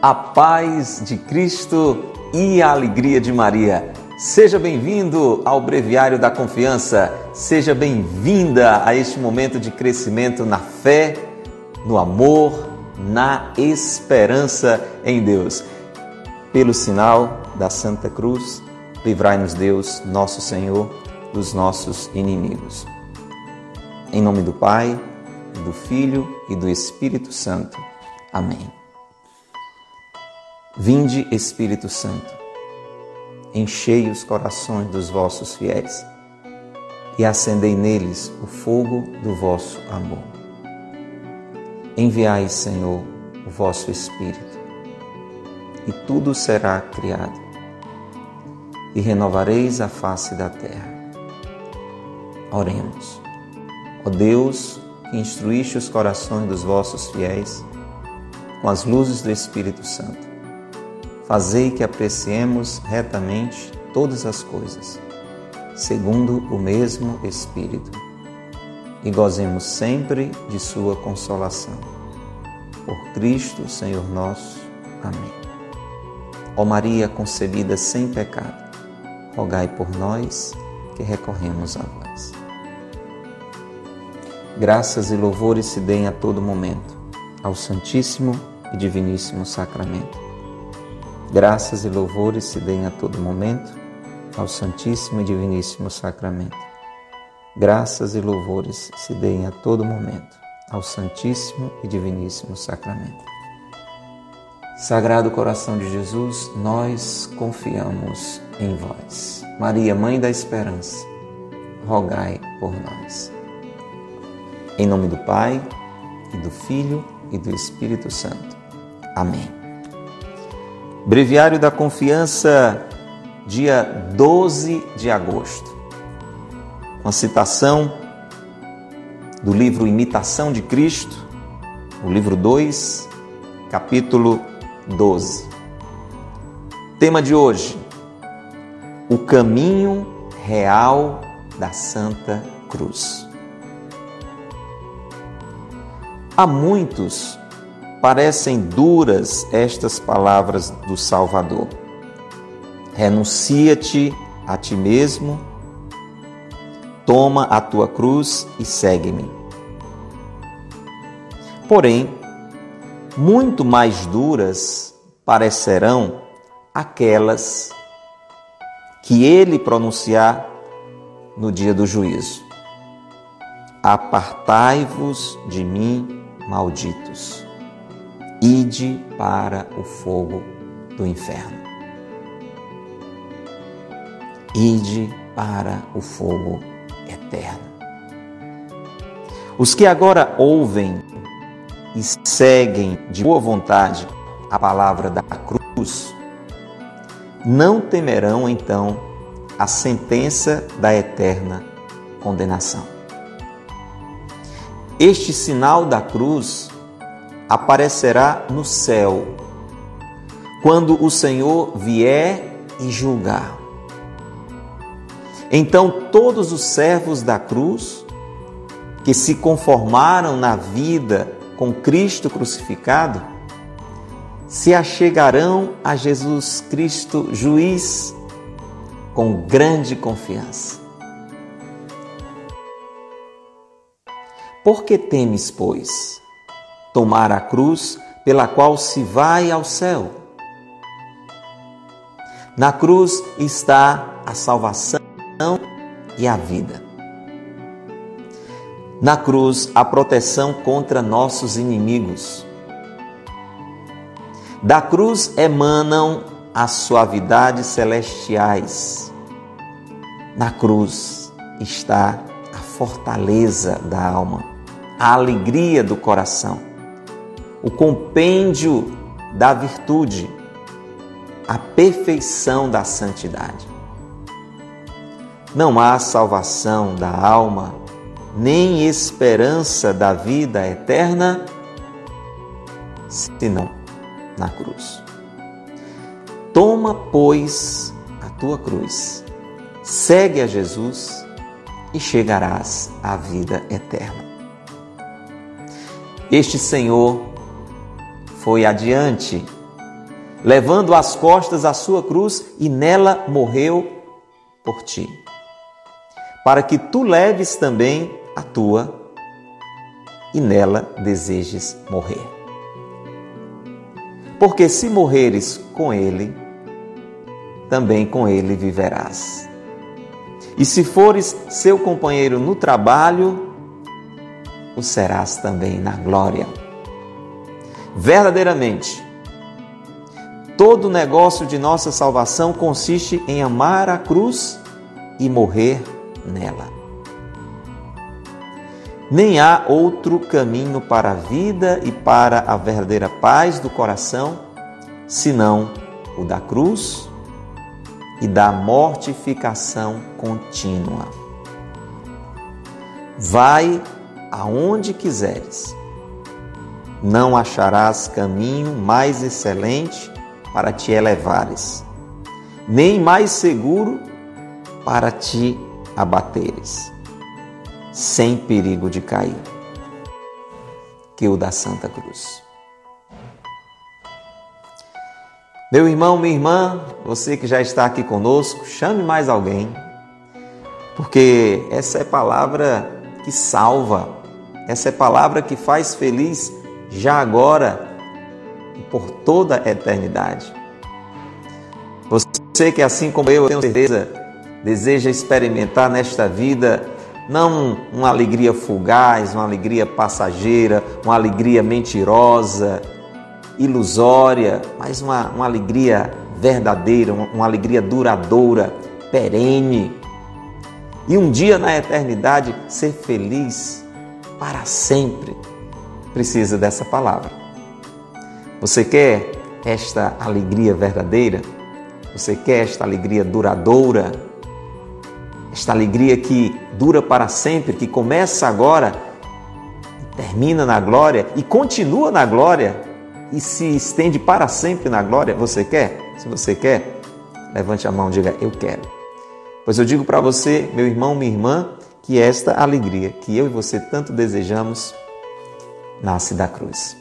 a paz de Cristo e a alegria de Maria. Seja bem-vindo ao Breviário da Confiança, seja bem-vinda a este momento de crescimento na fé, no amor, na esperança em Deus. Pelo sinal da Santa Cruz, livrai-nos Deus, nosso Senhor, dos nossos inimigos. Em nome do Pai, do Filho e do Espírito Santo. Amém. Vinde, Espírito Santo, enchei os corações dos vossos fiéis e acendei neles o fogo do vosso amor. Enviai, Senhor, o vosso Espírito, e tudo será criado, e renovareis a face da terra. Oremos. Ó Deus, que instruíste os corações dos vossos fiéis com as luzes do Espírito Santo, fazei que apreciemos retamente todas as coisas, segundo o mesmo Espírito, e gozemos sempre de Sua consolação. Por Cristo, Senhor nosso. Amém. Ó Maria concebida sem pecado, rogai por nós que recorremos a vós. Graças e louvores se deem a todo momento ao Santíssimo e Diviníssimo Sacramento Graças e louvores se deem a todo momento ao Santíssimo e Diviníssimo Sacramento. Graças e louvores se deem a todo momento ao Santíssimo e Diviníssimo Sacramento. Sagrado coração de Jesus, nós confiamos em vós. Maria, Mãe da Esperança, rogai por nós. Em nome do Pai, e do Filho e do Espírito Santo. Amém. Breviário da Confiança, dia 12 de agosto. Uma citação do livro Imitação de Cristo, o livro 2, capítulo 12. Tema de hoje: O caminho real da Santa Cruz. Há muitos parecem duras estas palavras do Salvador. Renuncia-te a ti mesmo, toma a tua cruz e segue-me. Porém, muito mais duras parecerão aquelas que ele pronunciar no dia do juízo. Apartai-vos de mim, malditos ide para o fogo do inferno. Ide para o fogo eterno. Os que agora ouvem e seguem de boa vontade a palavra da cruz, não temerão então a sentença da eterna condenação. Este sinal da cruz aparecerá no céu, quando o Senhor vier e julgar. Então todos os servos da cruz, que se conformaram na vida com Cristo crucificado, se achegarão a Jesus Cristo, juiz, com grande confiança. Por que temes, pois? Tomar a cruz pela qual se vai ao céu. Na cruz está a salvação e a vida. Na cruz, a proteção contra nossos inimigos. Da cruz emanam as suavidades celestiais. Na cruz está a fortaleza da alma, a alegria do coração o compêndio da virtude, a perfeição da santidade. Não há salvação da alma, nem esperança da vida eterna, senão na cruz. Toma, pois, a tua cruz, segue a Jesus e chegarás à vida eterna. Este Senhor foi adiante levando às costas a sua cruz e nela morreu por ti, para que tu leves também a tua e nela desejes morrer. Porque se morreres com ele, também com ele viverás. E se fores seu companheiro no trabalho, o serás também na glória. Verdadeiramente, todo o negócio de nossa salvação consiste em amar a cruz e morrer nela. Nem há outro caminho para a vida e para a verdadeira paz do coração senão o da cruz e da mortificação contínua. Vai aonde quiseres, não acharás caminho mais excelente para te elevares, nem mais seguro para te abateres sem perigo de cair, que o da Santa Cruz. Meu irmão, minha irmã, você que já está aqui conosco, chame mais alguém, porque essa é palavra que salva, essa é palavra que faz feliz já agora e por toda a eternidade. Você que, assim como eu, eu tenho certeza, deseja experimentar nesta vida não uma alegria fugaz, uma alegria passageira, uma alegria mentirosa, ilusória, mas uma, uma alegria verdadeira, uma, uma alegria duradoura, perene. E um dia na eternidade ser feliz para sempre. Precisa dessa palavra. Você quer esta alegria verdadeira? Você quer esta alegria duradoura? esta alegria que dura para sempre, que começa agora, termina na glória e continua na glória e se estende para sempre na glória. Você quer? Se você quer, levante a mão e diga: Eu quero. Pois eu digo para você, meu irmão, minha irmã, que esta alegria que eu e você tanto desejamos nasce da cruz.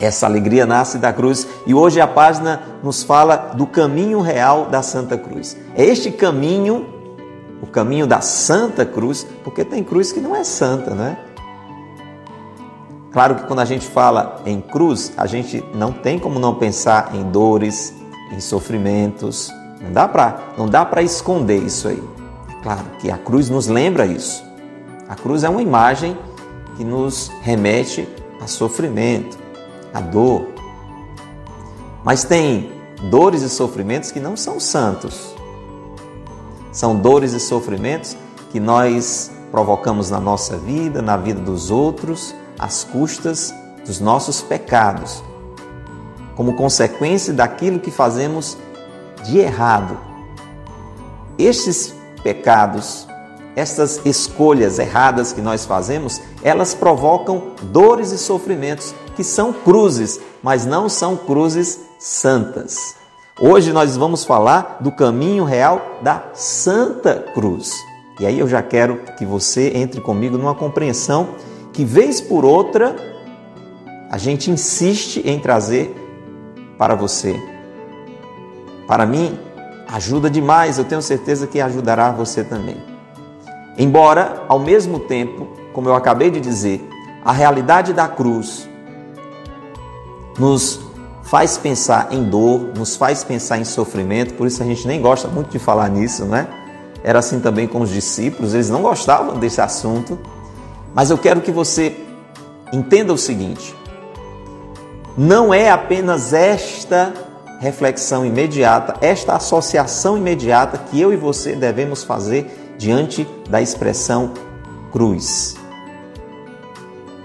Essa alegria nasce da cruz e hoje a página nos fala do caminho real da Santa Cruz. É este caminho o caminho da Santa Cruz, porque tem cruz que não é santa, né? Claro que quando a gente fala em cruz, a gente não tem como não pensar em dores, em sofrimentos. Não dá para, não dá para esconder isso aí. É claro que a cruz nos lembra isso. A cruz é uma imagem que nos remete a sofrimento, a dor. Mas tem dores e sofrimentos que não são santos. São dores e sofrimentos que nós provocamos na nossa vida, na vida dos outros, às custas dos nossos pecados, como consequência daquilo que fazemos de errado. Estes pecados, estas escolhas erradas que nós fazemos, elas provocam dores e sofrimentos que são cruzes, mas não são cruzes santas. Hoje nós vamos falar do caminho real da Santa Cruz. E aí eu já quero que você entre comigo numa compreensão que, vez por outra, a gente insiste em trazer para você. Para mim, ajuda demais, eu tenho certeza que ajudará você também. Embora, ao mesmo tempo, como eu acabei de dizer, a realidade da cruz nos faz pensar em dor, nos faz pensar em sofrimento, por isso a gente nem gosta muito de falar nisso, né? Era assim também com os discípulos, eles não gostavam desse assunto. Mas eu quero que você entenda o seguinte: não é apenas esta reflexão imediata, esta associação imediata que eu e você devemos fazer diante da expressão cruz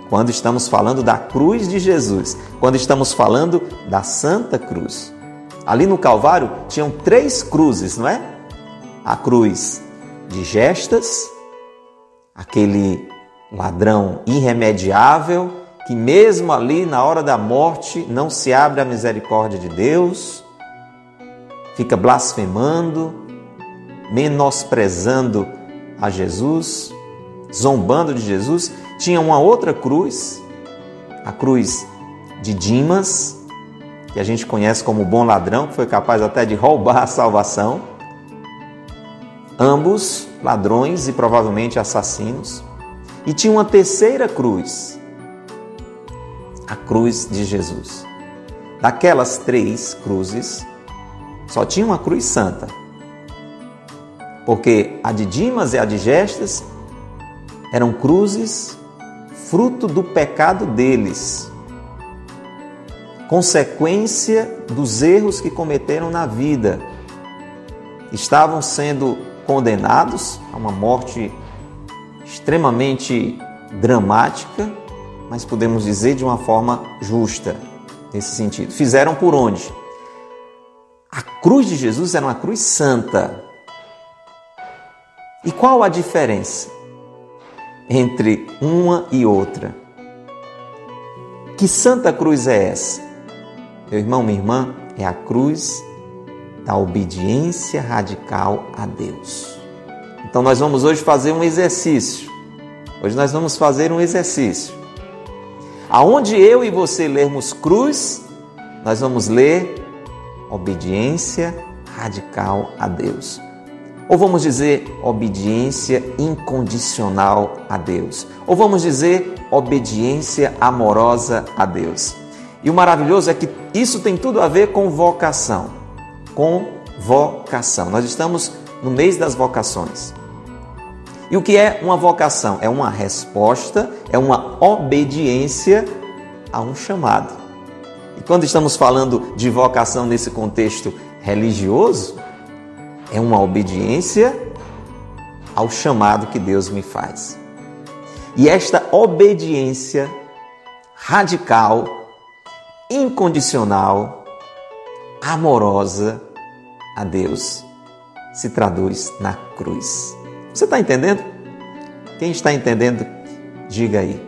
quando estamos falando da cruz de Jesus, quando estamos falando da Santa Cruz. Ali no Calvário tinham três cruzes, não é? A cruz de gestas, aquele ladrão irremediável que, mesmo ali na hora da morte, não se abre a misericórdia de Deus, fica blasfemando, menosprezando a Jesus, zombando de Jesus tinha uma outra cruz, a cruz de Dimas, que a gente conhece como bom ladrão, que foi capaz até de roubar a salvação. Ambos ladrões e provavelmente assassinos. E tinha uma terceira cruz, a cruz de Jesus. Daquelas três cruzes, só tinha uma cruz santa. Porque a de Dimas e a de Gestas eram cruzes fruto do pecado deles, consequência dos erros que cometeram na vida. Estavam sendo condenados a uma morte extremamente dramática, mas podemos dizer de uma forma justa, nesse sentido. Fizeram por onde? A cruz de Jesus era uma cruz santa. E qual a diferença entre uma e outra? Que santa cruz é essa? Meu irmão, minha irmã, é a cruz da obediência radical a Deus. Então nós vamos hoje fazer um exercício. Hoje nós vamos fazer um exercício. Aonde eu e você lermos cruz, nós vamos ler obediência radical a Deus. Ou vamos dizer obediência incondicional a Deus. Ou vamos dizer obediência amorosa a Deus. E o maravilhoso é que isso tem tudo a ver com vocação. Com vocação. Nós estamos no mês das vocações. E o que é uma vocação? É uma resposta, é uma obediência a um chamado. E quando estamos falando de vocação nesse contexto religioso, é uma obediência ao chamado que Deus me faz. E esta obediência radical, incondicional, amorosa a Deus se traduz na cruz. Você está entendendo? Quem está entendendo, diga aí.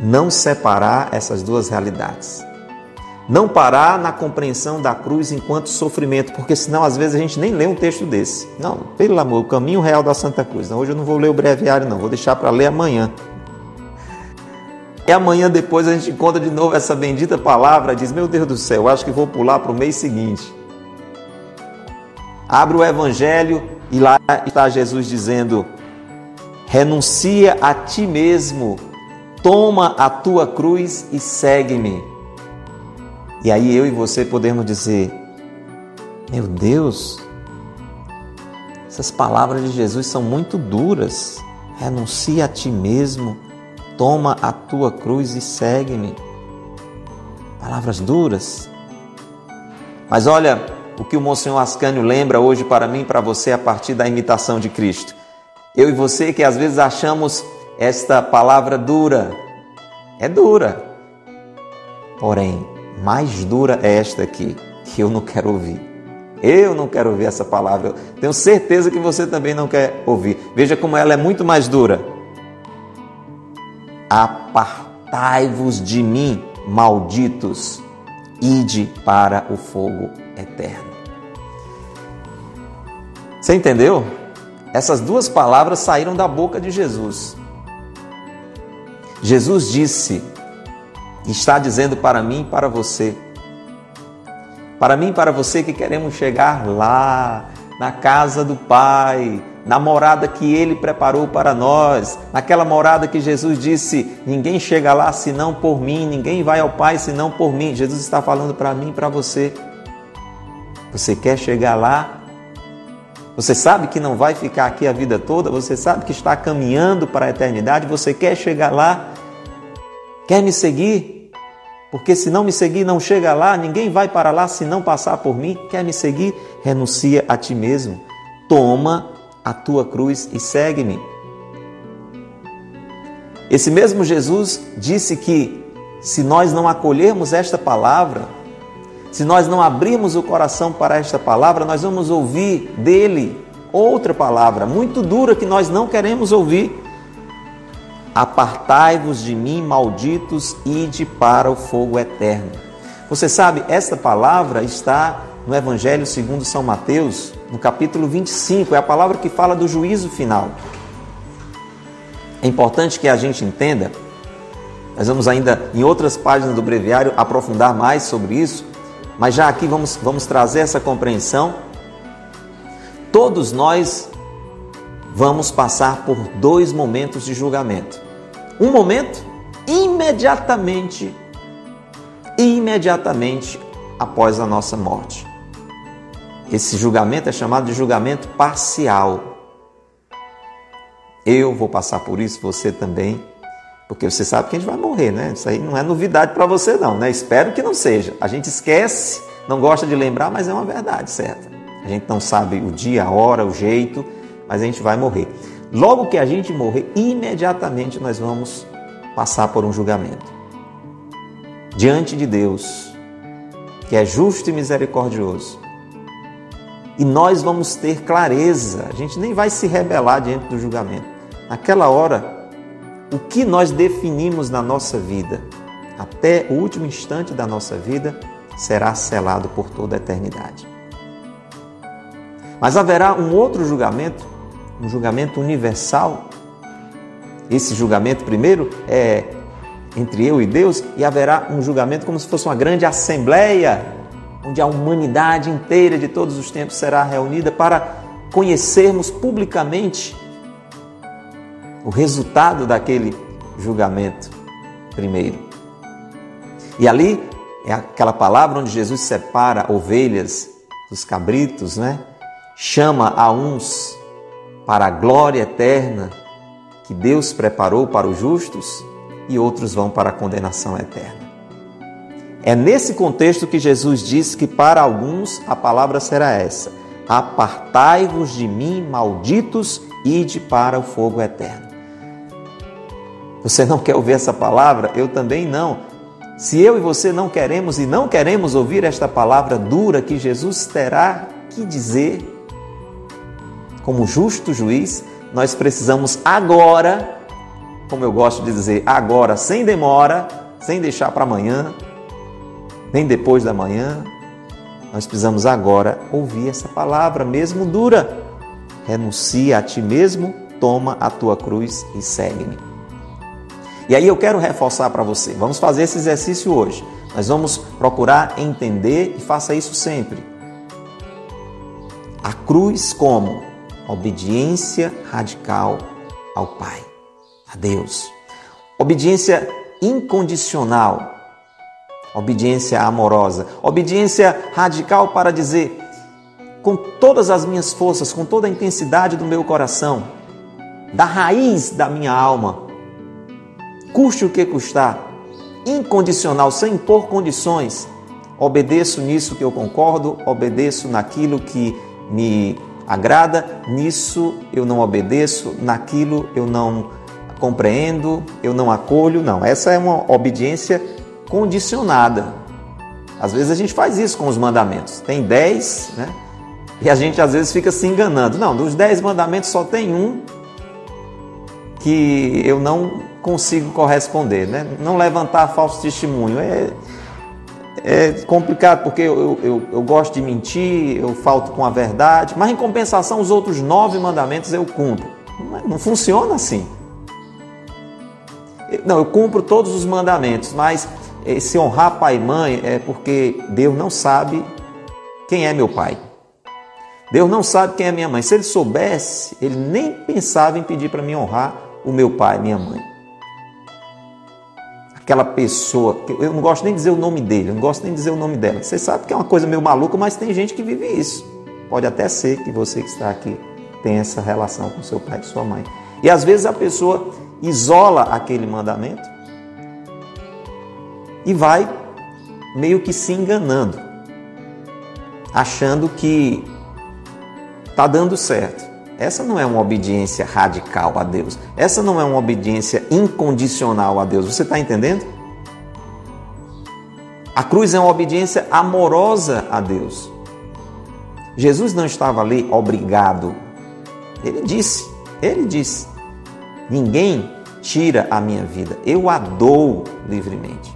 Não separar essas duas realidades. Não parar na compreensão da cruz enquanto sofrimento, porque senão às vezes a gente nem lê um texto desse. Não, pelo amor, o caminho real da Santa Cruz. Não, hoje eu não vou ler o breviário, não, vou deixar para ler amanhã. E amanhã depois a gente encontra de novo essa bendita palavra, diz: Meu Deus do céu, acho que vou pular para o mês seguinte. Abre o Evangelho e lá está Jesus dizendo: renuncia a ti mesmo, toma a tua cruz e segue-me. E aí eu e você podemos dizer: meu Deus, essas palavras de Jesus são muito duras. Renuncia a ti mesmo, toma a tua cruz e segue-me. Palavras duras. Mas olha, o que o Monsenhor Ascânio lembra hoje para mim e para você a partir da imitação de Cristo. Eu e você que às vezes achamos esta palavra dura, é dura. Porém, mais dura é esta aqui, que eu não quero ouvir. Eu não quero ouvir essa palavra. Tenho certeza que você também não quer ouvir. Veja como ela é muito mais dura. Apartai-vos de mim, malditos, ide para o fogo eterno. Você entendeu? Essas duas palavras saíram da boca de Jesus. Jesus disse, está dizendo para mim e para você, para mim e para você que queremos chegar lá, na casa do Pai, na morada que Ele preparou para nós, naquela morada que Jesus disse: ninguém chega lá senão por mim, ninguém vai ao Pai senão por mim. Jesus está falando para mim e para você. Você quer chegar lá? Você sabe que não vai ficar aqui a vida toda? Você sabe que está caminhando para a eternidade? Você quer chegar lá? Quer me seguir? Porque se não me seguir, não chega lá, ninguém vai para lá se não passar por mim. Quer me seguir? Renuncia a ti mesmo. Toma a tua cruz e segue-me. Esse mesmo Jesus disse que se nós não acolhermos esta palavra, se nós não abrirmos o coração para esta palavra, nós vamos ouvir dele outra palavra muito dura que nós não queremos ouvir. Apartai-vos de mim, malditos, ide para o fogo eterno. Você sabe, esta palavra está no Evangelho segundo São Mateus, no capítulo 25, é a palavra que fala do juízo final. É importante que a gente entenda Nós vamos ainda em outras páginas do breviário aprofundar mais sobre isso, mas já aqui vamos, vamos trazer essa compreensão. Todos nós vamos passar por dois momentos de julgamento. Um momento imediatamente, imediatamente após a nossa morte. Esse julgamento é chamado de julgamento parcial. Eu vou passar por isso, você também, porque você sabe que a gente vai morrer, né? Isso aí não é novidade para você não, né? Espero que não seja. A gente esquece, não gosta de lembrar, mas é uma verdade certa. A gente não sabe o dia, a hora, o jeito, mas a gente vai morrer. Logo que a gente morrer, imediatamente nós vamos passar por um julgamento. Diante de Deus, que é justo e misericordioso. E nós vamos ter clareza, a gente nem vai se rebelar diante do julgamento. Naquela hora, o que nós definimos na nossa vida, até o último instante da nossa vida, será selado por toda a eternidade. Mas haverá um outro julgamento, um julgamento universal. Esse julgamento, primeiro, é entre eu e Deus, e haverá um julgamento como se fosse uma grande assembleia, onde a humanidade inteira de todos os tempos será reunida para conhecermos publicamente o resultado daquele julgamento primeiro. E ali é aquela palavra onde Jesus separa ovelhas dos cabritos, né? Chama a uns para a glória eterna que Deus preparou para os justos e outros vão para a condenação eterna. É nesse contexto que Jesus disse que para alguns a palavra será essa: Apartai-vos de mim, malditos, ide para o fogo eterno. Você não quer ouvir essa palavra? Eu também não. Se eu e você não queremos e não queremos ouvir esta palavra dura que Jesus terá que dizer, como justo juiz, nós precisamos agora, como eu gosto de dizer, agora, sem demora, sem deixar para amanhã, nem depois da manhã, nós precisamos agora ouvir essa palavra, mesmo dura. Renuncia a ti mesmo, toma a tua cruz e segue-me. E aí eu quero reforçar para você. Vamos fazer esse exercício hoje. Nós vamos procurar entender e faça isso sempre. A cruz como obediência radical ao Pai, a Deus. Obediência incondicional, obediência amorosa, obediência radical para dizer com todas as minhas forças, com toda a intensidade do meu coração, da raiz da minha alma, custe o que custar, incondicional, sem impor condições. Obedeço nisso que eu concordo, obedeço naquilo que me agrada, nisso eu não obedeço, naquilo eu não compreendo, eu não acolho. Não, essa é uma obediência condicionada. Às vezes a gente faz isso com os mandamentos. Tem dez, né? E a gente às vezes fica se enganando. Não, dos dez mandamentos só tem um que eu não consigo corresponder, né? Não levantar falso testemunho. É, é complicado porque eu, eu, eu, gosto de mentir, eu falto com a verdade, mas em compensação, os outros nove mandamentos eu cumpro. Não, não funciona assim. Não, eu cumpro todos os mandamentos, mas esse honrar pai e mãe é porque Deus não sabe quem é meu pai. Deus não sabe quem é minha mãe. Se ele soubesse, ele nem pensava em pedir para mim honrar o meu pai, minha mãe aquela pessoa, eu não gosto nem de dizer o nome dele, eu não gosto nem de dizer o nome dela. Você sabe que é uma coisa meio maluca, mas tem gente que vive isso. Pode até ser que você que está aqui tenha essa relação com seu pai e sua mãe. E às vezes a pessoa isola aquele mandamento e vai meio que se enganando, achando que está dando certo. Essa não é uma obediência radical a Deus. Essa não é uma obediência incondicional a Deus. Você está entendendo? A cruz é uma obediência amorosa a Deus. Jesus não estava ali obrigado. Ele disse, ele disse: Ninguém tira a minha vida, eu a dou livremente.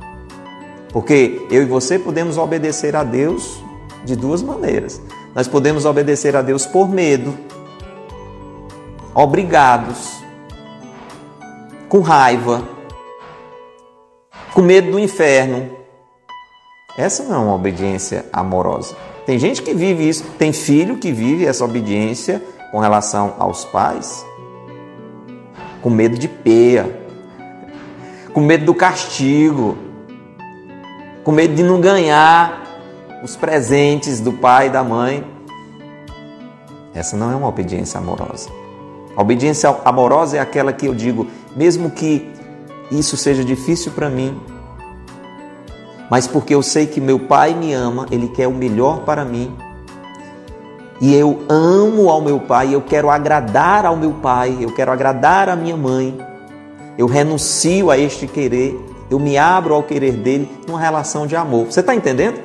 Porque eu e você podemos obedecer a Deus de duas maneiras. Nós podemos obedecer a Deus por medo, obrigados, com raiva, com medo do inferno. Essa não é uma obediência amorosa. Tem gente que vive isso, tem filho que vive essa obediência com relação aos pais, com medo de peia, com medo do castigo, com medo de não ganhar os presentes do pai e da mãe. Essa não é uma obediência amorosa. A obediência amorosa é aquela que eu digo, mesmo que isso seja difícil para mim, mas porque eu sei que meu pai me ama, ele quer o melhor para mim. E eu amo ao meu pai, eu quero agradar ao meu pai, eu quero agradar à minha mãe. Eu renuncio a este querer, eu me abro ao querer dele numa relação de amor. Você está entendendo?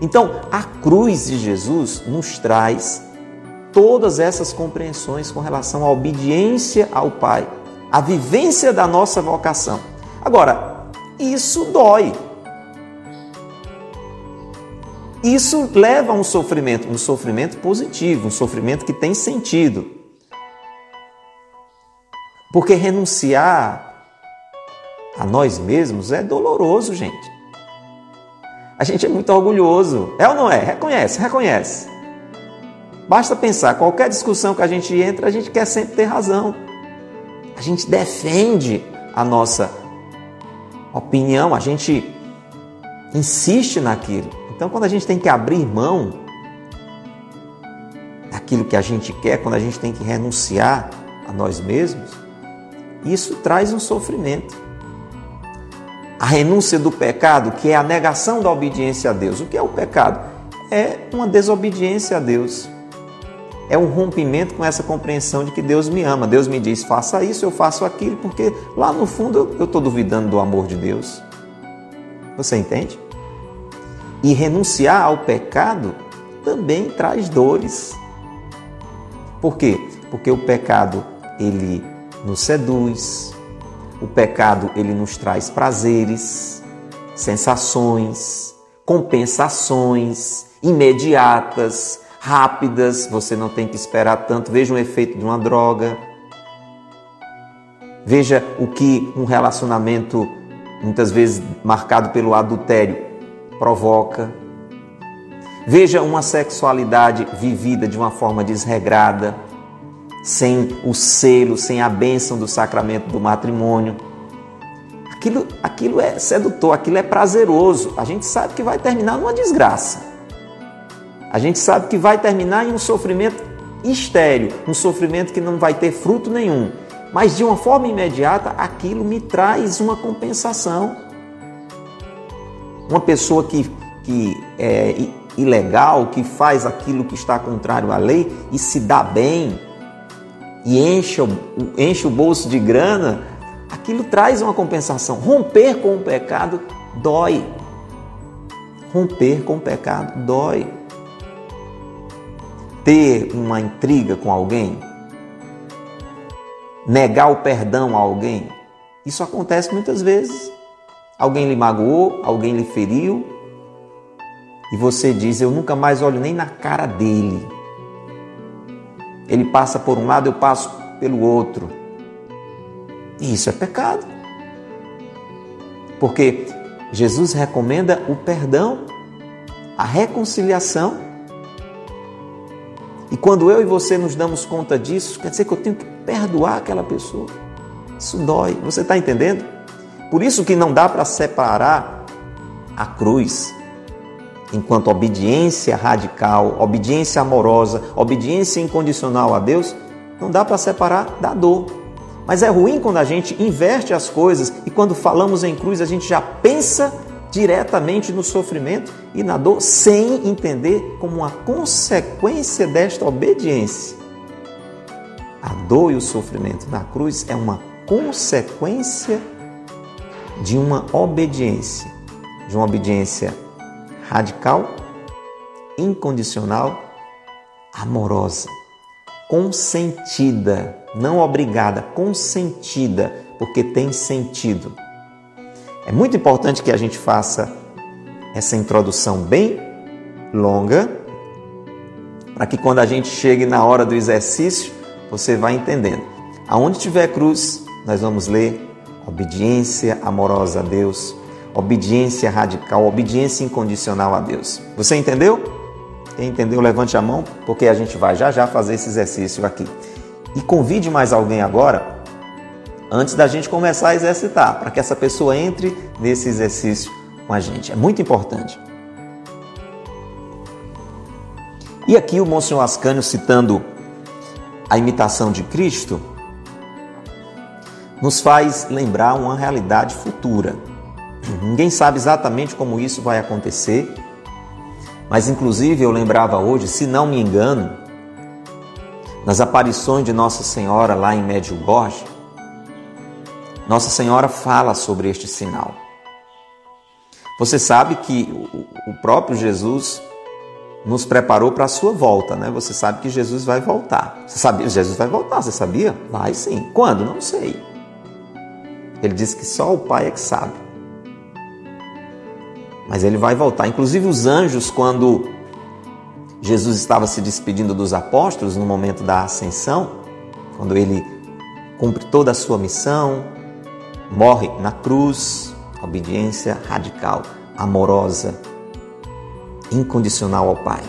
Então, a cruz de Jesus nos traz todas essas compreensões com relação à obediência ao Pai, a vivência da nossa vocação. Agora, isso dói. Isso leva a um sofrimento, um sofrimento positivo, um sofrimento que tem sentido. Porque renunciar a nós mesmos é doloroso, gente. A gente é muito orgulhoso. É ou não é? Reconhece, reconhece. Basta pensar, qualquer discussão que a gente entra, a gente quer sempre ter razão. A gente defende a nossa opinião, a gente insiste naquilo. Então, quando a gente tem que abrir mão daquilo que a gente quer, quando a gente tem que renunciar a nós mesmos, isso traz um sofrimento. A renúncia do pecado, que é a negação da obediência a Deus. O que é o pecado? É uma desobediência a Deus. É um rompimento com essa compreensão de que Deus me ama. Deus me diz, faça isso, eu faço aquilo, porque lá no fundo eu estou duvidando do amor de Deus. Você entende? E renunciar ao pecado também traz dores. Por quê? Porque o pecado ele nos seduz, o pecado ele nos traz prazeres, sensações, compensações imediatas, rápidas, você não tem que esperar tanto. Veja o efeito de uma droga. Veja o que um relacionamento, muitas vezes marcado pelo adultério, provoca. Veja uma sexualidade vivida de uma forma desregrada sem o selo, sem a bênção do sacramento do matrimônio. Aquilo, aquilo é sedutor, aquilo é prazeroso. A gente sabe que vai terminar numa desgraça. A gente sabe que vai terminar em um sofrimento estéreo, um sofrimento que não vai ter fruto nenhum. Mas de uma forma imediata, aquilo me traz uma compensação. Uma pessoa que, que é ilegal, que faz aquilo que está contrário à lei e se dá bem, e enche, enche o bolso de grana, aquilo traz uma compensação. Romper com o pecado dói. Romper com o pecado dói. Ter uma intriga com alguém, negar o perdão a alguém, isso acontece muitas vezes. Alguém lhe magoou, alguém lhe feriu, e você diz: Eu nunca mais olho nem na cara dele. Ele passa por um lado, eu passo pelo outro. E isso é pecado. Porque Jesus recomenda o perdão, a reconciliação. E quando eu e você nos damos conta disso, quer dizer que eu tenho que perdoar aquela pessoa. Isso dói. Você está entendendo? Por isso que não dá para separar a cruz enquanto obediência radical, obediência amorosa, obediência incondicional a Deus, não dá para separar da dor. Mas é ruim quando a gente inverte as coisas e quando falamos em cruz a gente já pensa diretamente no sofrimento e na dor sem entender como uma consequência desta obediência. A dor e o sofrimento na cruz é uma consequência de uma obediência, de uma obediência radical, incondicional, amorosa, consentida, não obrigada, consentida, porque tem sentido. É muito importante que a gente faça essa introdução bem longa, para que quando a gente chegue na hora do exercício, você vá entendendo. Aonde tiver cruz, nós vamos ler obediência amorosa a Deus, obediência radical, obediência incondicional a Deus. Você entendeu? Quem entendeu, levante a mão, porque a gente vai já já fazer esse exercício aqui. E convide mais alguém agora, antes da gente começar a exercitar, para que essa pessoa entre nesse exercício com a gente. É muito importante. E aqui o Monsenhor Ascânio, citando a imitação de Cristo, nos faz lembrar uma realidade futura. Ninguém sabe exatamente como isso vai acontecer, mas inclusive eu lembrava hoje, se não me engano, nas aparições de Nossa Senhora lá em Medjugorje, Nossa Senhora fala sobre este sinal. Você sabe que o próprio Jesus nos preparou para a sua volta, né? Você sabe que Jesus vai voltar. Você sabia? Jesus vai voltar, você sabia? Vai sim. Quando? Não sei. Ele disse que só o Pai é que sabe. Mas ele vai voltar. Inclusive os anjos, quando Jesus estava se despedindo dos apóstolos no momento da ascensão, quando ele cumpre toda a sua missão, morre na cruz, obediência radical, amorosa, incondicional ao Pai.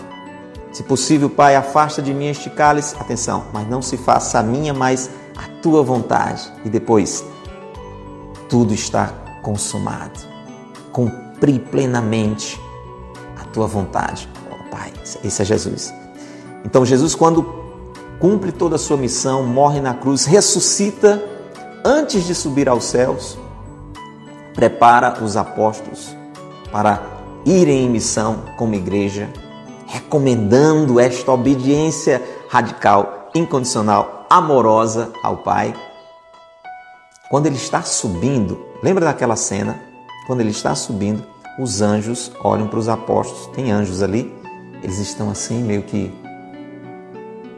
Se possível, Pai, afasta de mim este cálice, atenção, mas não se faça a minha, mas a tua vontade. E depois, tudo está consumado. Cumpri plenamente a tua vontade, oh, Pai. Esse é Jesus. Então, Jesus, quando cumpre toda a sua missão, morre na cruz, ressuscita antes de subir aos céus, prepara os apóstolos para irem em missão como igreja, recomendando esta obediência radical, incondicional, amorosa ao Pai quando ele está subindo, lembra daquela cena? Quando ele está subindo, os anjos olham para os apóstolos, tem anjos ali, eles estão assim, meio que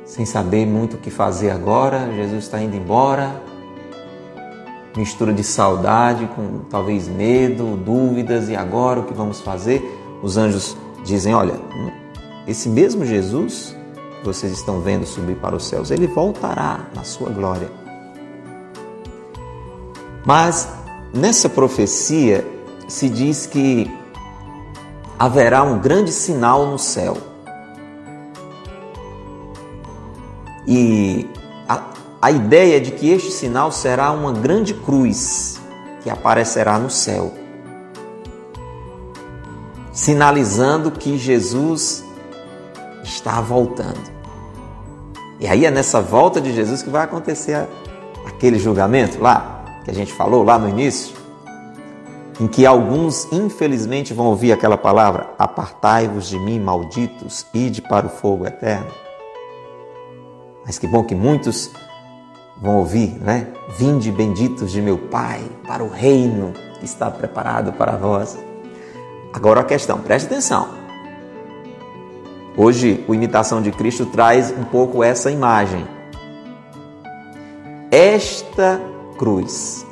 sem saber muito o que fazer agora. Jesus está indo embora, mistura de saudade com talvez medo, dúvidas, e agora o que vamos fazer? Os anjos dizem: Olha, esse mesmo Jesus que vocês estão vendo subir para os céus, ele voltará na sua glória. Mas nessa profecia se diz que haverá um grande sinal no céu. E a, ideia de que este sinal será uma grande cruz que aparecerá no céu, sinalizando que Jesus está voltando. E aí é nessa volta de Jesus que vai acontecer aquele julgamento lá que a gente falou lá no início, em que alguns infelizmente vão ouvir aquela palavra: apartai-vos de mim, malditos, ide para o fogo eterno. Mas que bom que muitos vão ouvir, né? Vinde benditos de meu Pai para o reino que está preparado para vós. Agora a questão, preste atenção. Hoje o Imitação de Cristo traz um pouco essa imagem. Esta cruz.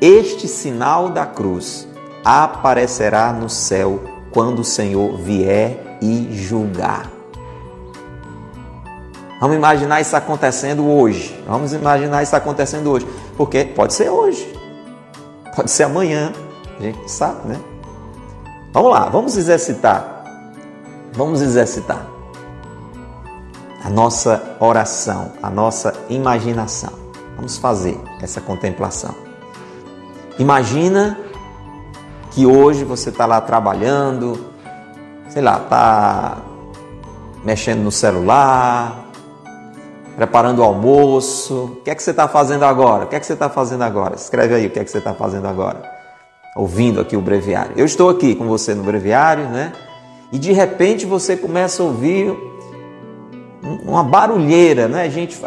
Este sinal da cruz aparecerá no céu quando o Senhor vier e julgar. Vamos imaginar isso acontecendo hoje. Vamos imaginar isso acontecendo hoje. Porque pode ser hoje, pode ser amanhã, a gente sabe, né? Vamos lá, vamos exercitar. Vamos exercitar a nossa oração, a nossa imaginação. Vamos fazer essa contemplação. Imagina que hoje você está lá trabalhando, sei lá, está mexendo no celular, preparando o almoço. O que é que você está fazendo agora? O que é que você está fazendo agora? Escreve aí o que é que você está fazendo agora. Ouvindo aqui o breviário. Eu estou aqui com você no breviário, né? E de repente você começa a ouvir uma barulheira, né? A gente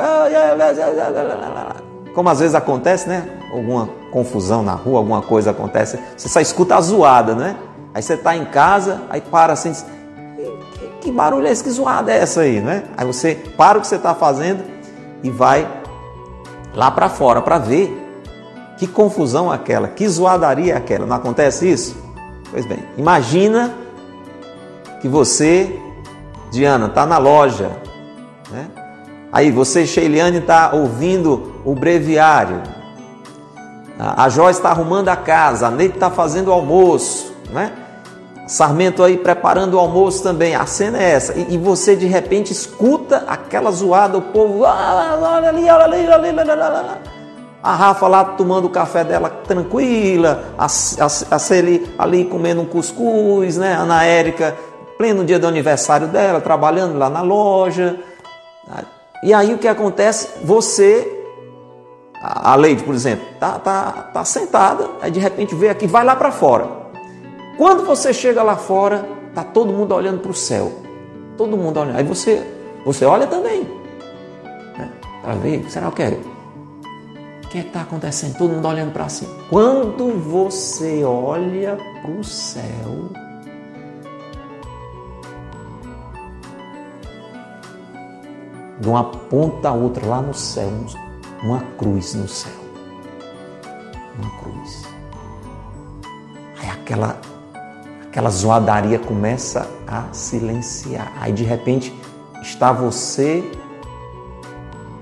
como às vezes acontece, né? Alguma confusão na rua, alguma coisa acontece, você só escuta a zoada, né? Aí você está em casa, aí para assim, que, barulho é esse? Que zoada é essa aí, né? Aí você para o que você está fazendo e vai lá para fora para ver que confusão é aquela, que zoadaria é aquela. Não acontece isso? Pois bem, imagina que você, Diana, está na loja, né? Aí você, Sheiliane, está ouvindo o breviário. A Joyce está arrumando a casa, a Neide está fazendo o almoço, né? Sarmento aí preparando o almoço também. A cena é essa. E, e você de repente escuta aquela zoada, o povo. Olha olha ali, olha ali, olha ali. A Rafa lá tomando o café dela tranquila, a, a, a Celi ali comendo um cuscuz, né? A Ana Érica, pleno dia do aniversário dela, trabalhando lá na loja. E aí o que acontece? Você, a Leide, por exemplo, tá, tá, tá sentada, aí de repente vê aqui, vai lá para fora. Quando você chega lá fora, tá todo mundo olhando para o céu. Todo mundo olhando. Aí você, você olha também. Né? Para ver, será que é? O que é está acontecendo? Todo mundo olhando para cima. Quando você olha para o céu, de uma ponta a outra lá no céu, uma cruz no céu. Uma cruz. Aí aquela aquela zoadaria começa a silenciar. Aí de repente está você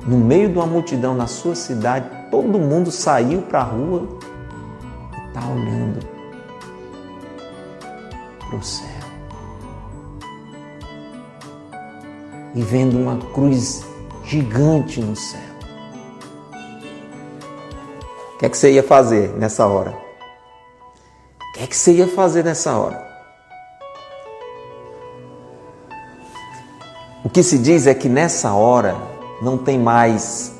no meio de uma multidão na sua cidade, todo mundo saiu para a rua e está olhando para o céu. E vendo uma cruz gigante no céu. O que é que você ia fazer nessa hora? Que que você ia fazer nessa hora? O que se diz é que nessa hora não tem mais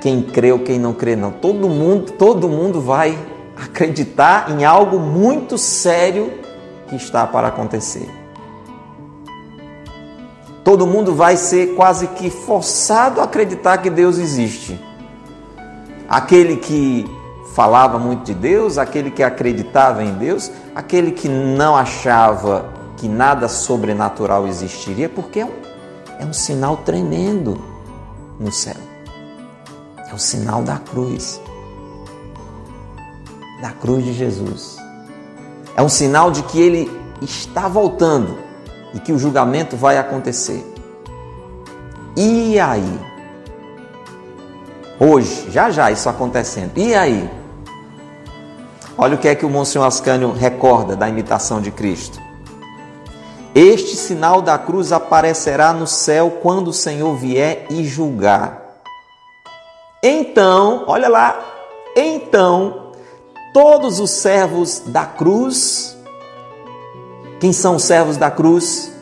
quem crê ou quem não crê, não. Todo mundo, todo mundo vai acreditar em algo muito sério que está para acontecer. Todo mundo vai ser quase que forçado a acreditar que Deus existe. Aquele que falava muito de Deus, aquele que acreditava em Deus, aquele que não achava que nada sobrenatural existiria, porque é um, é um sinal tremendo no céu. É o sinal da cruz. Da cruz de Jesus. É um sinal de que ele está voltando e que o julgamento vai acontecer. E aí? Hoje, já já isso acontecendo. E aí? Olha o que é que o Monsenhor Ascânio recorda da imitação de Cristo. Este sinal da cruz aparecerá no céu quando o Senhor vier e julgar. Então, olha lá, então todos os servos da cruz, quem são os servos da cruz?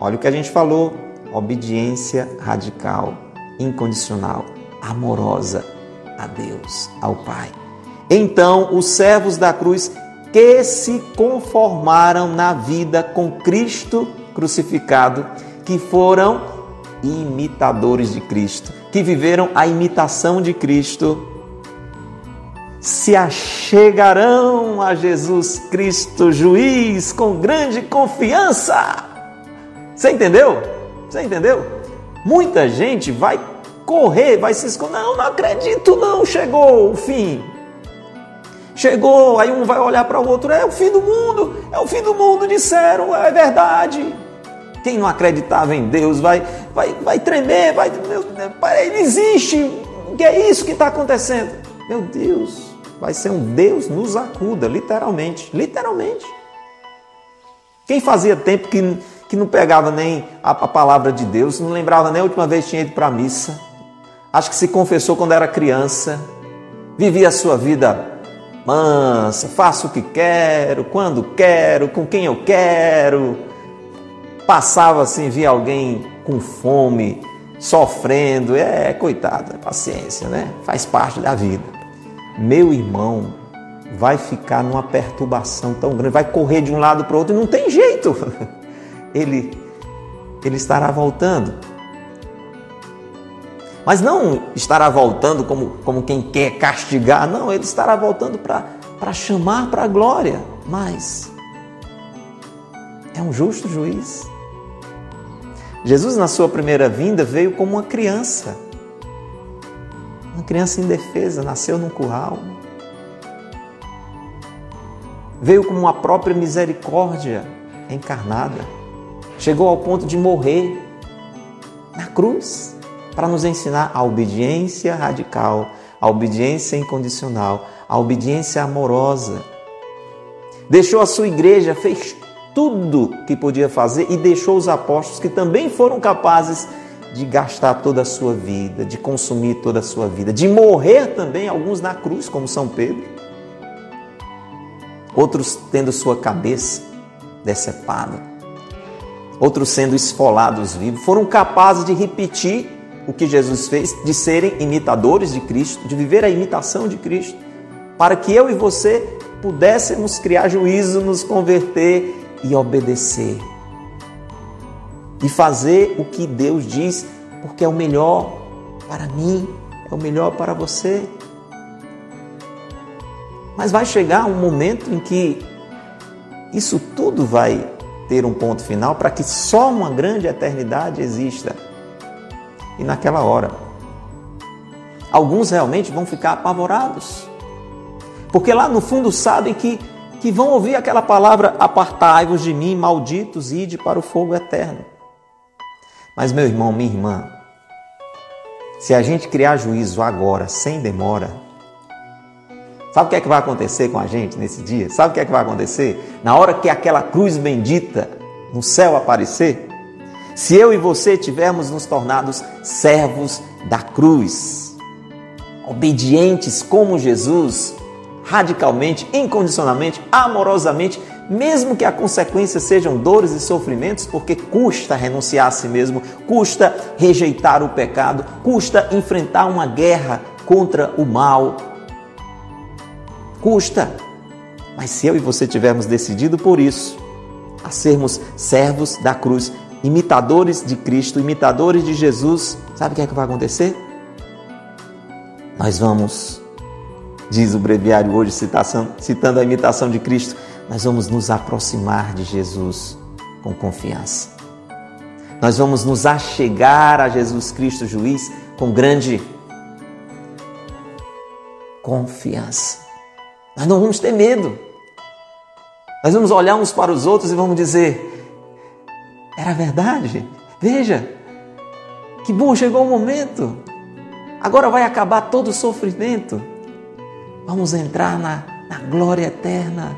Olha o que a gente falou: obediência radical, incondicional, amorosa a Deus, ao Pai. Então os servos da cruz que se conformaram na vida com Cristo crucificado, que foram imitadores de Cristo, que viveram a imitação de Cristo, se achegarão a Jesus Cristo, juiz, com grande confiança. Você entendeu? Você entendeu? Muita gente vai correr, vai se esconder. Não, não acredito, não, chegou o fim. Chegou, aí um vai olhar para o outro, é o fim do mundo, é o fim do mundo, disseram, é verdade. Quem não acreditava em Deus vai, vai, vai tremer, vai, meu, ele existe, o que é isso que está acontecendo? Meu Deus, vai ser um Deus nos acuda, literalmente, literalmente. Quem fazia tempo que, que não pegava nem a, a palavra de Deus, não lembrava nem a última vez que tinha ido para a missa, acho que se confessou quando era criança, vivia a sua vida mansa, faço o que quero, quando quero, com quem eu quero. Passava assim, via alguém com fome, sofrendo, é, coitado, paciência, né? Faz parte da vida. Meu irmão vai ficar numa perturbação tão grande, vai correr de um lado para o outro e não tem jeito. Ele, ele estará voltando. Mas não estará voltando como, como quem quer castigar, não, ele estará voltando para chamar para a glória. Mas é um justo juiz. Jesus, na sua primeira vinda, veio como uma criança. Uma criança indefesa, nasceu num curral. Veio como uma própria misericórdia encarnada. Chegou ao ponto de morrer na cruz para nos ensinar a obediência radical, a obediência incondicional, a obediência amorosa. Deixou a sua igreja, fez tudo que podia fazer e deixou os apóstolos que também foram capazes de gastar toda a sua vida, de consumir toda a sua vida, de morrer também, alguns na cruz, como São Pedro, outros tendo sua cabeça decepada, outros sendo esfolados vivos, foram capazes de repetir o que Jesus fez, de serem imitadores de Cristo, de viver a imitação de Cristo, para que eu e você pudéssemos criar juízo, nos converter e obedecer. E fazer o que Deus diz, porque é o melhor para mim, é o melhor para você. Mas vai chegar um momento em que isso tudo vai ter um ponto final para que só uma grande eternidade exista. E naquela hora, alguns realmente vão ficar apavorados. Porque lá no fundo sabem que que vão ouvir aquela palavra: Apartai-vos de mim, malditos, ide para o fogo eterno. Mas, meu irmão, minha irmã, se a gente criar juízo agora, sem demora, sabe o que é que vai acontecer com a gente nesse dia? Sabe o que é que vai acontecer? Na hora que aquela cruz bendita no céu aparecer, se eu e você tivermos nos tornados servos da cruz, obedientes como Jesus, radicalmente, incondicionalmente, amorosamente, mesmo que a consequência sejam dores e sofrimentos, porque custa renunciar a si mesmo, custa rejeitar o pecado, custa enfrentar uma guerra contra o mal. Custa. Mas se eu e você tivermos decidido por isso, a sermos servos da cruz, imitadores de Cristo, imitadores de Jesus, sabe o que é que vai acontecer? Nós vamos diz o breviário hoje, citando a imitação de Cristo, nós vamos nos aproximar de Jesus com confiança. Nós vamos nos achegar a Jesus Cristo, juiz, com grande confiança. Nós não vamos ter medo. Nós vamos olhar uns para os outros e vamos dizer: era verdade. Veja, que bom, chegou o momento. Agora vai acabar todo o sofrimento. Vamos entrar na, na glória eterna.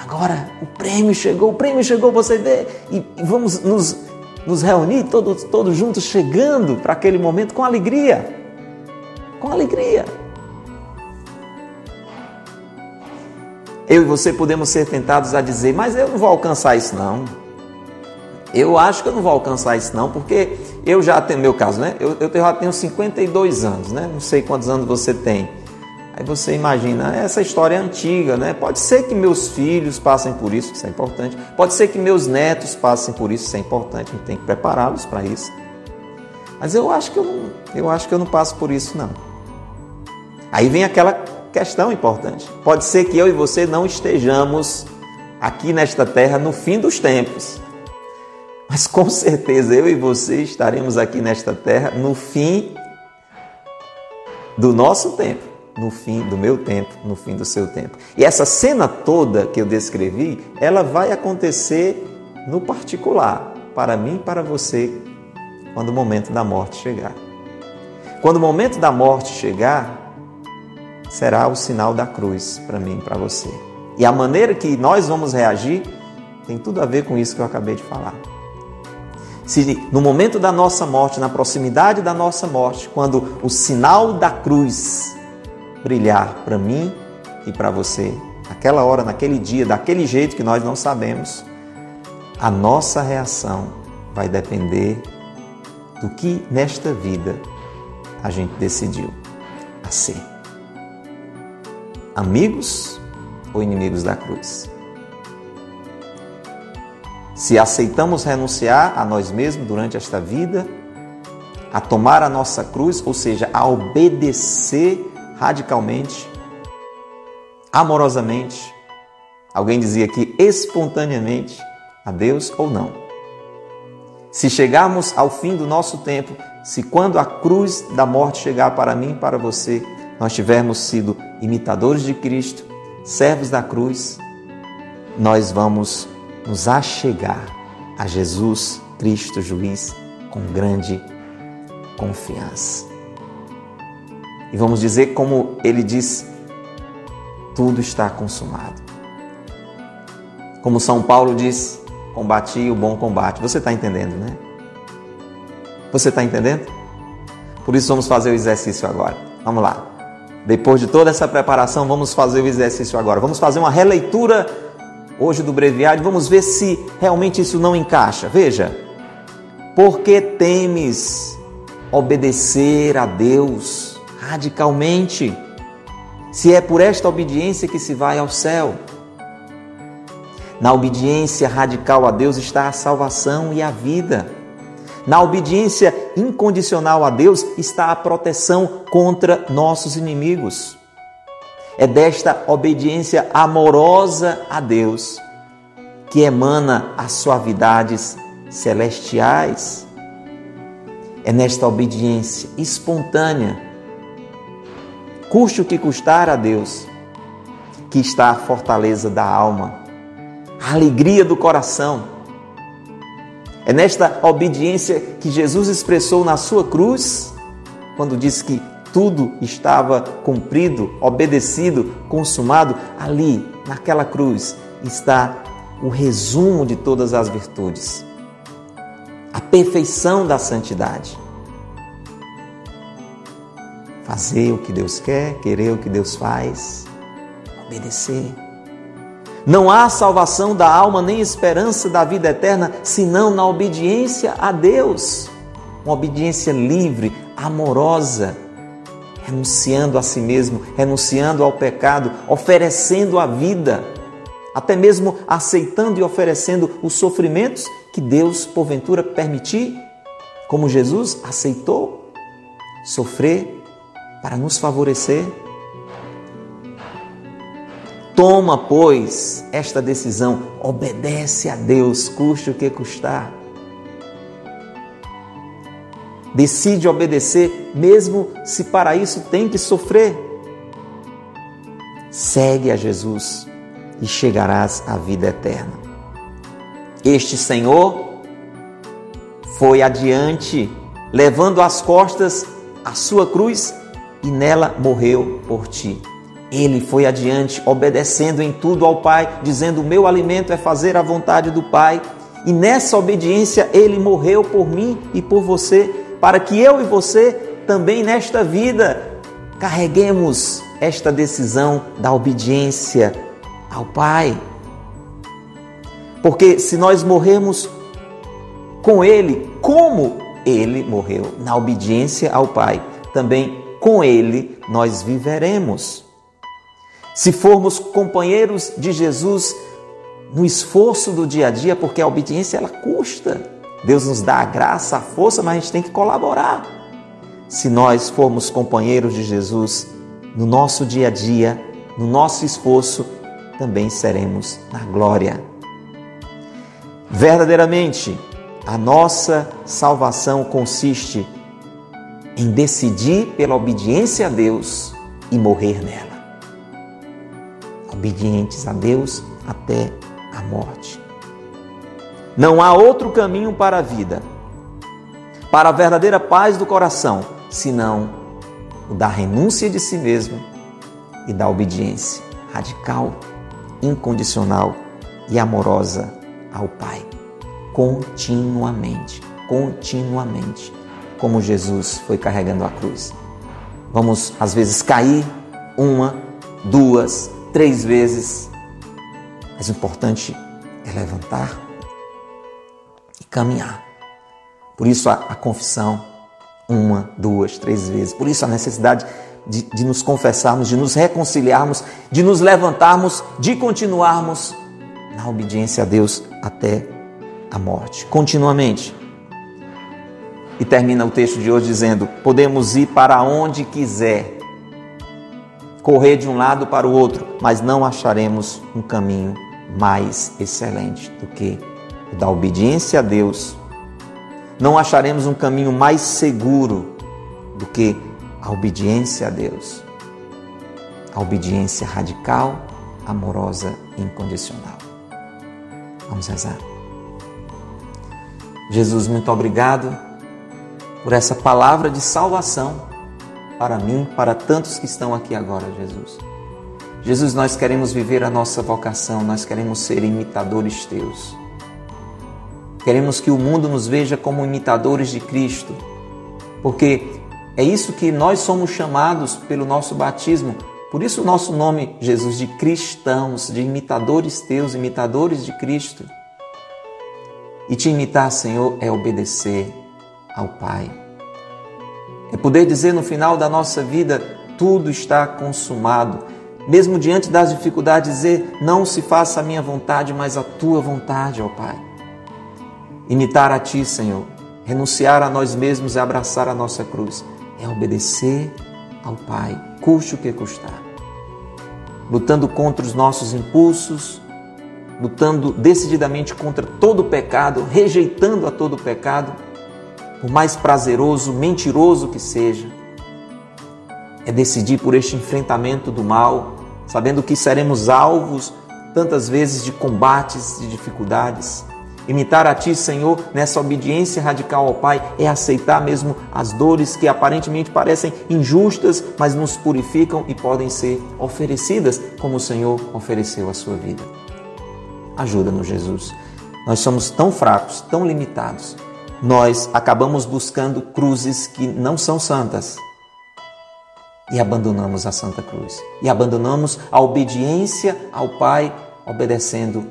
Agora o prêmio chegou, o prêmio chegou, você vê, e, e vamos nos, nos reunir todos, todos juntos, chegando para aquele momento com alegria. Com alegria. Eu e você podemos ser tentados a dizer, mas eu não vou alcançar isso não. Eu acho que eu não vou alcançar isso não, porque eu já tenho, meu caso, né? Eu, eu já tenho 52 anos, né? Não sei quantos anos você tem. Aí você imagina, essa história é antiga, né? Pode ser que meus filhos passem por isso, isso é importante. Pode ser que meus netos passem por isso, isso é importante. A gente tem que prepará-los para isso. Mas eu acho que eu não, eu acho que eu não passo por isso não. Aí vem aquela questão importante. Pode ser que eu e você não estejamos aqui nesta terra no fim dos tempos. Mas com certeza eu e você estaremos aqui nesta terra no fim do nosso tempo, no fim do meu tempo, no fim do seu tempo. E essa cena toda que eu descrevi, ela vai acontecer no particular, para mim e para você, quando o momento da morte chegar. Quando o momento da morte chegar, será o sinal da cruz para mim e para você. E a maneira que nós vamos reagir tem tudo a ver com isso que eu acabei de falar se no momento da nossa morte, na proximidade da nossa morte, quando o sinal da cruz brilhar para mim e para você, naquela hora, naquele dia, daquele jeito que nós não sabemos, a nossa reação vai depender do que nesta vida a gente decidiu a ser. Amigos ou inimigos da cruz? Se aceitamos renunciar a nós mesmos durante esta vida, a tomar a nossa cruz, ou seja, a obedecer radicalmente, amorosamente, alguém dizia aqui espontaneamente a Deus ou não. Se chegarmos ao fim do nosso tempo, se quando a cruz da morte chegar para mim e para você, nós tivermos sido imitadores de Cristo, servos da cruz, nós vamos nos achegar a Jesus Cristo juiz com grande confiança. E vamos dizer como ele diz: tudo está consumado. Como São Paulo diz: combati o bom combate. Você está entendendo, né? Você está entendendo? Por isso vamos fazer o exercício agora. Vamos lá. Depois de toda essa preparação, vamos fazer o exercício agora. Vamos fazer uma releitura hoje do breviário. Vamos ver se realmente isso não encaixa. Veja. Porque temes obedecer a Deus radicalmente? Se é por esta obediência que se vai ao céu. Na obediência radical a Deus está a salvação e a vida. Na obediência incondicional a Deus está a proteção contra nossos inimigos. É desta obediência amorosa a Deus que emana as suavidades celestiais. É nesta obediência espontânea, custe o que custar a Deus, que está a fortaleza da alma, a alegria do coração é nesta obediência que Jesus expressou na sua cruz, quando disse que tudo estava cumprido, obedecido, consumado. Ali, naquela cruz, está o resumo de todas as virtudes, a perfeição da santidade. Fazer o que Deus quer, querer o que Deus faz, obedecer. Não há salvação da alma nem esperança da vida eterna senão na obediência a Deus. Uma obediência livre, amorosa, renunciando a si mesmo, renunciando ao pecado, oferecendo a vida, até mesmo aceitando e oferecendo os sofrimentos que Deus porventura permitir, como Jesus aceitou sofrer para nos favorecer. Toma, pois, esta decisão, obedece a Deus, custe o que custar. Decide obedecer, mesmo se para isso tem que sofrer. Segue a Jesus e chegarás à vida eterna. Este Senhor foi adiante, levando às costas a sua cruz e nela morreu por ti. Ele foi adiante, obedecendo em tudo ao Pai, dizendo: O meu alimento é fazer a vontade do Pai. E nessa obediência ele morreu por mim e por você, para que eu e você também nesta vida carreguemos esta decisão da obediência ao Pai. Porque se nós morrermos com Ele, como Ele morreu, na obediência ao Pai, também com Ele nós viveremos. Se formos companheiros de Jesus no esforço do dia a dia, porque a obediência ela custa. Deus nos dá a graça, a força, mas a gente tem que colaborar. Se nós formos companheiros de Jesus no nosso dia a dia, no nosso esforço, também seremos na glória. Verdadeiramente, a nossa salvação consiste em decidir pela obediência a Deus e morrer nela obedientes a Deus até a morte. Não há outro caminho para a vida, para a verdadeira paz do coração, senão o da renúncia de si mesmo e da obediência radical, incondicional e amorosa ao Pai, continuamente, continuamente, como Jesus foi carregando a cruz. Vamos às vezes cair uma, duas, três vezes. Mas o importante é levantar e caminhar. Por isso a, a confissão, uma, duas, três vezes. Por isso a necessidade de, de nos confessarmos, de nos reconciliarmos, de nos levantarmos, de continuarmos na obediência a Deus até a morte, continuamente. E termina o texto de hoje dizendo: podemos ir para onde quiser, correr de um lado para o outro, mas não acharemos um caminho mais excelente do que o da obediência a Deus. Não acharemos um caminho mais seguro do que a obediência a Deus. A obediência radical, amorosa e incondicional. Vamos rezar. Jesus, muito obrigado por essa palavra de salvação para mim, para tantos que estão aqui agora, Jesus. Jesus, nós queremos viver a nossa vocação, nós queremos ser imitadores teus. Queremos que o mundo nos veja como imitadores de Cristo, porque é isso que nós somos chamados pelo nosso batismo. Por isso o nosso nome, Jesus, de cristãos, de imitadores teus, imitadores de Cristo. E te imitar, Senhor, é obedecer ao Pai. É poder dizer no final da nossa vida: tudo está consumado mesmo diante das dificuldades, dizer: Não se faça a minha vontade, mas a tua vontade, ó Pai. Imitar a Ti, Senhor, renunciar a nós mesmos e abraçar a nossa cruz, é obedecer ao Pai, custe o que custar. Lutando contra os nossos impulsos, lutando decididamente contra todo o pecado, rejeitando a todo o pecado, por mais prazeroso, mentiroso que seja é decidir por este enfrentamento do mal, sabendo que seremos alvos tantas vezes de combates, de dificuldades. Imitar a Ti, Senhor, nessa obediência radical ao Pai, é aceitar mesmo as dores que aparentemente parecem injustas, mas nos purificam e podem ser oferecidas como o Senhor ofereceu a sua vida. Ajuda-nos, Jesus. Nós somos tão fracos, tão limitados. Nós acabamos buscando cruzes que não são santas, e abandonamos a Santa Cruz. E abandonamos a obediência ao Pai, obedecendo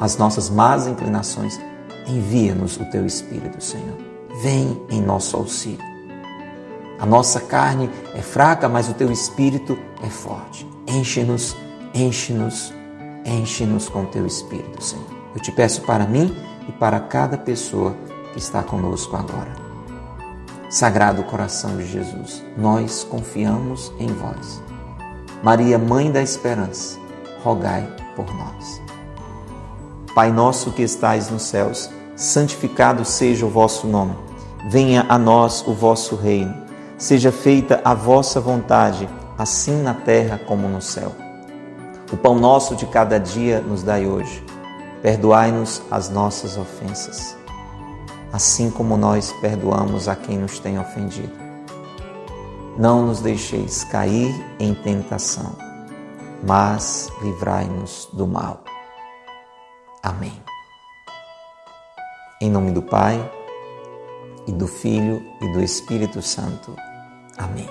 às nossas más inclinações. Envia-nos o teu Espírito, Senhor. Vem em nosso auxílio. A nossa carne é fraca, mas o teu Espírito é forte. Enche-nos, enche-nos, enche-nos com o teu Espírito, Senhor. Eu te peço para mim e para cada pessoa está conosco agora. Sagrado coração de Jesus, nós confiamos em vós. Maria, Mãe da Esperança, rogai por nós. Pai nosso que estais nos céus, santificado seja o vosso nome. Venha a nós o vosso reino. Seja feita a vossa vontade, assim na terra como no céu. O pão nosso de cada dia nos dai hoje. Perdoai-nos as nossas ofensas assim como nós perdoamos a quem nos tem ofendido. Não nos deixeis cair em tentação, mas livrai-nos do mal. Amém. Em nome do Pai, e do Filho e do Espírito Santo. Amém.